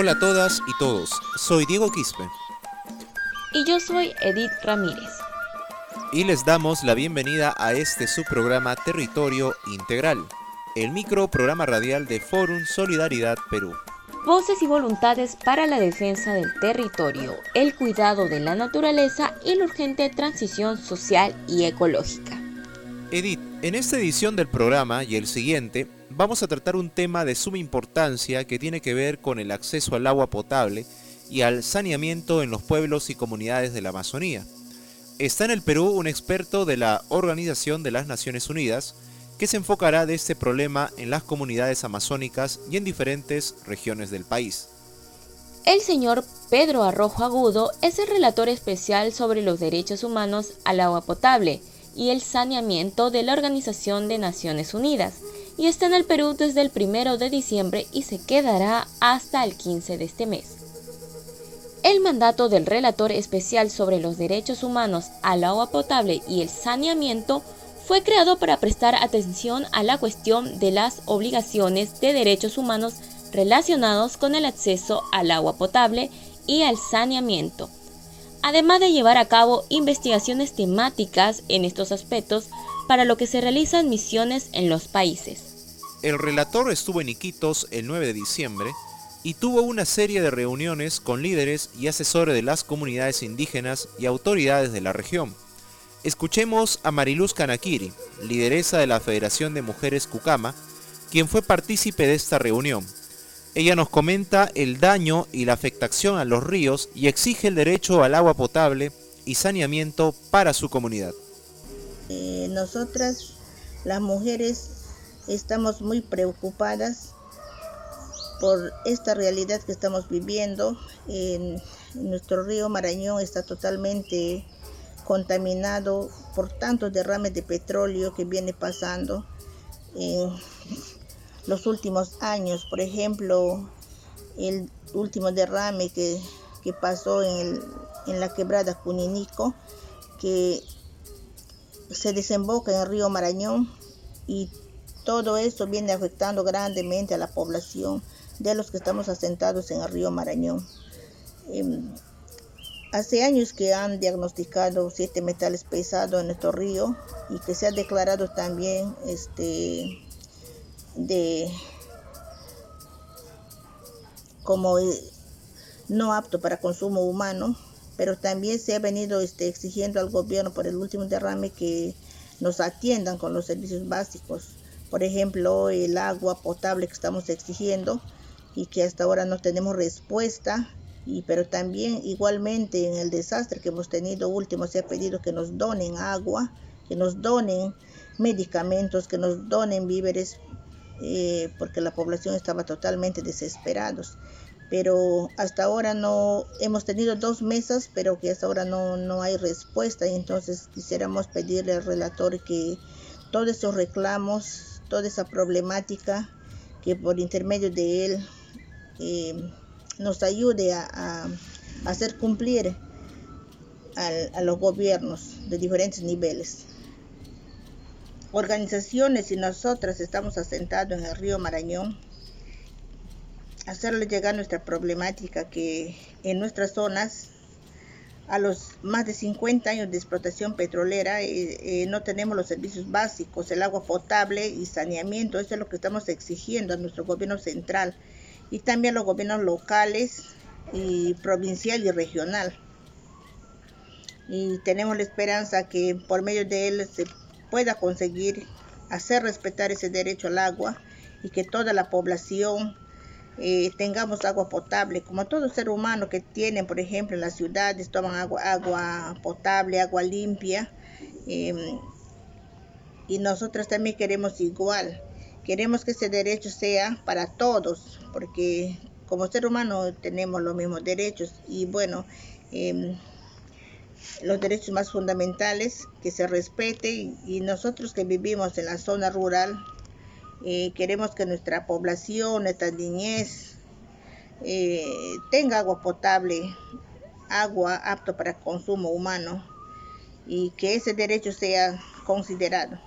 Hola a todas y todos, soy Diego Quispe. Y yo soy Edith Ramírez. Y les damos la bienvenida a este subprograma Territorio Integral, el micro programa radial de Forum Solidaridad Perú. Voces y voluntades para la defensa del territorio, el cuidado de la naturaleza y la urgente transición social y ecológica. Edith, en esta edición del programa y el siguiente vamos a tratar un tema de suma importancia que tiene que ver con el acceso al agua potable y al saneamiento en los pueblos y comunidades de la Amazonía. Está en el Perú un experto de la Organización de las Naciones Unidas que se enfocará de este problema en las comunidades amazónicas y en diferentes regiones del país. El señor Pedro Arrojo Agudo es el relator especial sobre los derechos humanos al agua potable y el saneamiento de la Organización de Naciones Unidas y está en el Perú desde el 1 de diciembre y se quedará hasta el 15 de este mes. El mandato del relator especial sobre los derechos humanos al agua potable y el saneamiento fue creado para prestar atención a la cuestión de las obligaciones de derechos humanos relacionados con el acceso al agua potable y al saneamiento, además de llevar a cabo investigaciones temáticas en estos aspectos para lo que se realizan misiones en los países. El relator estuvo en Iquitos el 9 de diciembre y tuvo una serie de reuniones con líderes y asesores de las comunidades indígenas y autoridades de la región. Escuchemos a Mariluz Kanakiri, lideresa de la Federación de Mujeres Cucama, quien fue partícipe de esta reunión. Ella nos comenta el daño y la afectación a los ríos y exige el derecho al agua potable y saneamiento para su comunidad. Eh, nosotras, las mujeres, estamos muy preocupadas por esta realidad que estamos viviendo. En, nuestro río Marañón está totalmente contaminado por tantos derrames de petróleo que viene pasando en los últimos años. Por ejemplo, el último derrame que, pasó en, en la quebrada Cuninico, que se desemboca en el río Marañón y todo esto viene afectando grandemente a la población de los que estamos asentados en el río Marañón. Em, hace años que han diagnosticado siete metales pesados en nuestro río y que se ha declarado también este de como eh, no apto para consumo humano, pero también se ha venido este, exigiendo al gobierno por el último derrame que nos atiendan con los servicios básicos por ejemplo, el agua potable que estamos exigiendo y que hasta ahora no tenemos respuesta. Y, pero también igualmente en el desastre que hemos tenido último se ha pedido que nos donen agua, que nos donen medicamentos, que nos donen víveres, eh, porque la población estaba totalmente desesperados. Pero hasta ahora no hemos tenido dos mesas, pero que hasta ahora no, no hay respuesta. Y entonces quisiéramos pedirle al relator que todos esos reclamos toda esa problemática, que por intermedio de él eh, nos ayude a, hacer cumplir a los gobiernos de diferentes niveles. Organizaciones y nosotras estamos asentados en el río Marañón, hacerle llegar nuestra problemática que en nuestras zonas a los más de 50 años de explotación petrolera eh, eh, no tenemos los servicios básicos, el agua potable y saneamiento. Eso es lo que estamos exigiendo a nuestro gobierno central y también a los gobiernos locales y provincial y regional. Y tenemos la esperanza que por medio de él se pueda conseguir hacer respetar ese derecho al agua y que toda la población eh, tengamos agua potable, como todo ser humano que tienen, por ejemplo, en las ciudades, toman agua, agua potable, agua limpia. Em, y nosotros también queremos igual. Queremos que ese derecho sea para todos, porque como ser humano tenemos los mismos derechos. Y bueno, em, los derechos más fundamentales, que se respete y nosotros que vivimos en la zona rural, eh, queremos que nuestra población, nuestra niñez, eh, tenga agua potable, agua apto para consumo humano y que ese derecho sea considerado.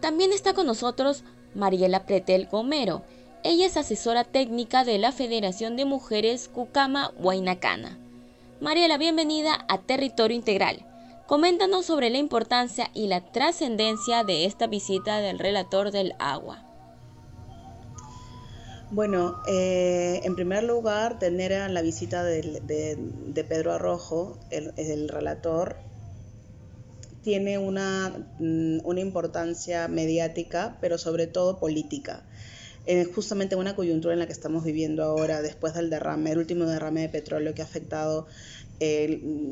También está con nosotros Mariela Pretel Gomero. Ella es asesora técnica de la Federación de Mujeres Cucama Huaynacana. Mariela, bienvenida a Territorio Integral. Coméntanos sobre la importancia y la trascendencia de esta visita del relator del agua. Bueno, eh, en primer lugar, tener la visita de, Pedro Arrojo, el, relator, tiene una, mm, una, importancia mediática, pero sobre todo política. Eh, justamente en una coyuntura en la que estamos viviendo ahora, después del derrame, el último derrame de petróleo que ha afectado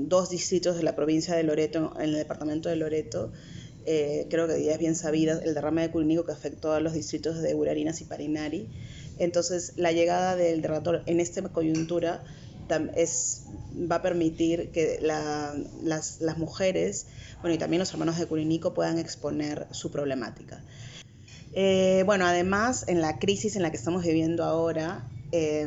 dos distritos de la provincia de Loreto, en el departamento de Loreto, eh, creo que ya es bien sabida, el derrame de Curinico que afectó a los distritos de Urarinas y Parinari. Entonces, la llegada del relator en esta coyuntura es, va a permitir que las, las, mujeres, bueno, y también los hermanos de Curinico puedan exponer su problemática. Eh, bueno, además, en la crisis en la que estamos viviendo ahora, eh,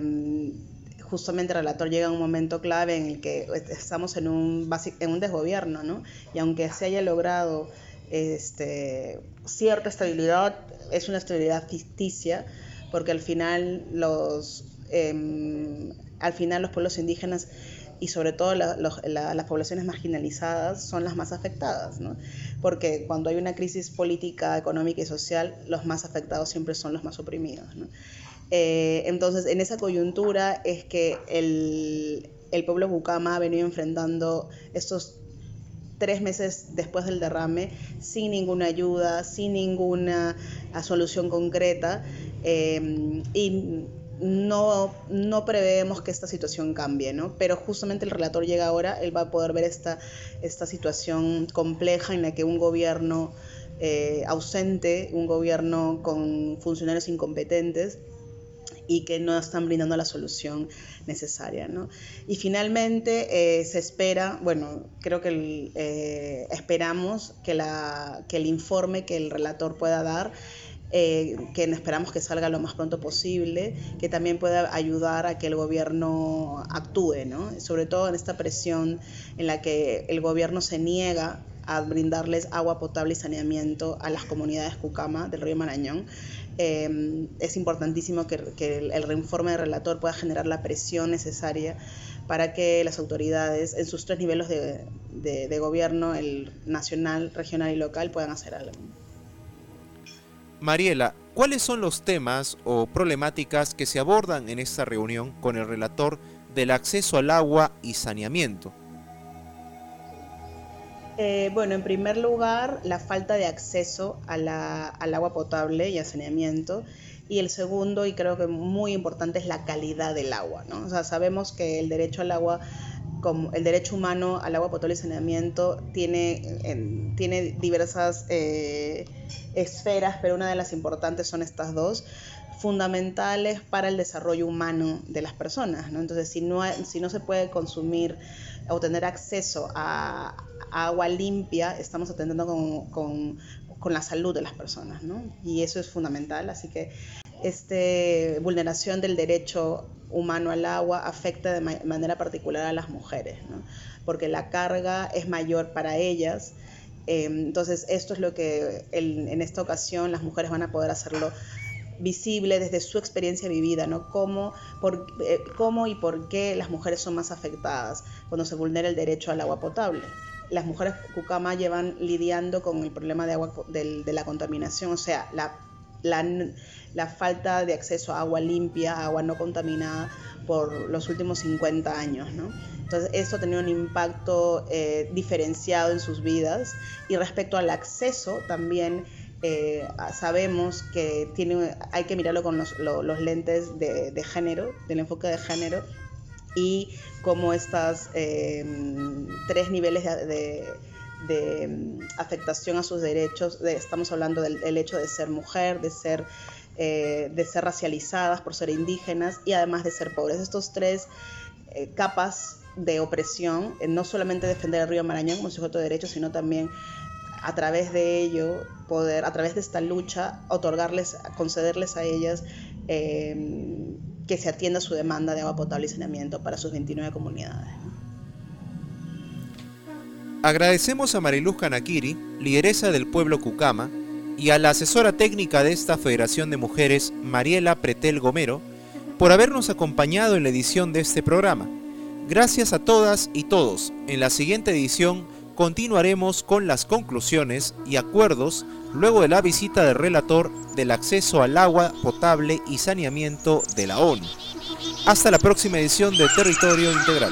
justamente el relator llega a un momento clave en el que estamos en un, en un desgobierno, ¿no? Y aunque se haya logrado este, cierta estabilidad, es una estabilidad ficticia, porque al final los, em, al final los pueblos indígenas y sobre todo las poblaciones marginalizadas son las más afectadas, ¿no? porque cuando hay una crisis política, económica y social, los más afectados siempre son los más oprimidos. ¿no? Eh, entonces, en esa coyuntura es que el, el pueblo Bucama ha venido enfrentando estos tres meses después del derrame sin ninguna ayuda, sin ninguna solución concreta eh, y no, no preveemos que esta situación cambie, ¿no? Pero justamente el relator llega ahora, él va a poder ver esta, esta situación compleja en la que un gobierno eh, ausente, un gobierno con funcionarios incompetentes, y que no están brindando la solución necesaria. ¿no? Y finalmente eh, se espera, bueno, creo que eh, esperamos que, la, que el informe que el relator pueda dar eh, que esperamos que salga lo más pronto posible, que también pueda ayudar a que el gobierno actúe, ¿no? sobre todo en esta presión en la que el gobierno se niega a brindarles agua potable y saneamiento a las comunidades Cucama del río Marañón. Em, es importantísimo que, el, reinforme del relator pueda generar la presión necesaria para que las autoridades en sus tres niveles de, de gobierno, el nacional, regional y local, puedan hacer algo. Mariela, ¿cuáles son los temas o problemáticas que se abordan en esta reunión con el relator del acceso al agua y saneamiento? Eh, bueno, en primer lugar, la falta de acceso al agua potable y al saneamiento. Y el segundo, y creo que muy importante, es la calidad del agua. ¿no? O sea, sabemos que el derecho al agua, como el derecho humano al agua potable y saneamiento, tiene, tiene diversas eh, esferas, pero una de las importantes son estas dos fundamentales para el desarrollo humano de las personas. ¿no? Entonces, si no, si no se puede consumir o tener acceso a, agua limpia, estamos atendiendo con, la salud de las personas, ¿no? Y eso es fundamental, así que esta vulneración del derecho humano al agua afecta de manera particular a las mujeres, ¿no? porque la carga es mayor para ellas. Eh, entonces, esto es lo que en esta ocasión las mujeres van a poder hacerlo visible desde su experiencia vivida, ¿no? Cómo, por, eh, cómo y por qué las mujeres son más afectadas cuando se vulnera el derecho al agua potable las mujeres Cucama llevan lidiando con el problema de, agua, de, la contaminación, o sea, la, la, falta de acceso a agua limpia, agua no contaminada por los últimos 50 años. ¿no? Entonces, esto ha tenido un impacto eh, diferenciado en sus vidas y respecto al acceso también. Eh, sabemos que tiene, hay que mirarlo con los, lentes de, género, del enfoque de género, y cómo estas em, tres niveles de, em, afectación a sus derechos, estamos hablando del, hecho de ser mujer, de ser, eh, de ser racializadas por ser indígenas y además de ser pobres. Estos tres eh, capas de opresión, eh, no solamente defender el río Marañón como sujeto de derechos, sino también a través de ello poder, a través de esta lucha, otorgarles, concederles a ellas em, que se atienda su demanda de agua potable y saneamiento para sus 29 comunidades. Agradecemos a Mariluz Kanakiri, lideresa del pueblo Cucama, y a la asesora técnica de esta Federación de Mujeres, Mariela Pretel Gomero, por habernos acompañado en la edición de este programa. Gracias a todas y todos. En la siguiente edición continuaremos con las conclusiones y acuerdos luego de la visita del relator del acceso al agua potable y saneamiento de la ONU. Hasta la próxima edición de Territorio Integral.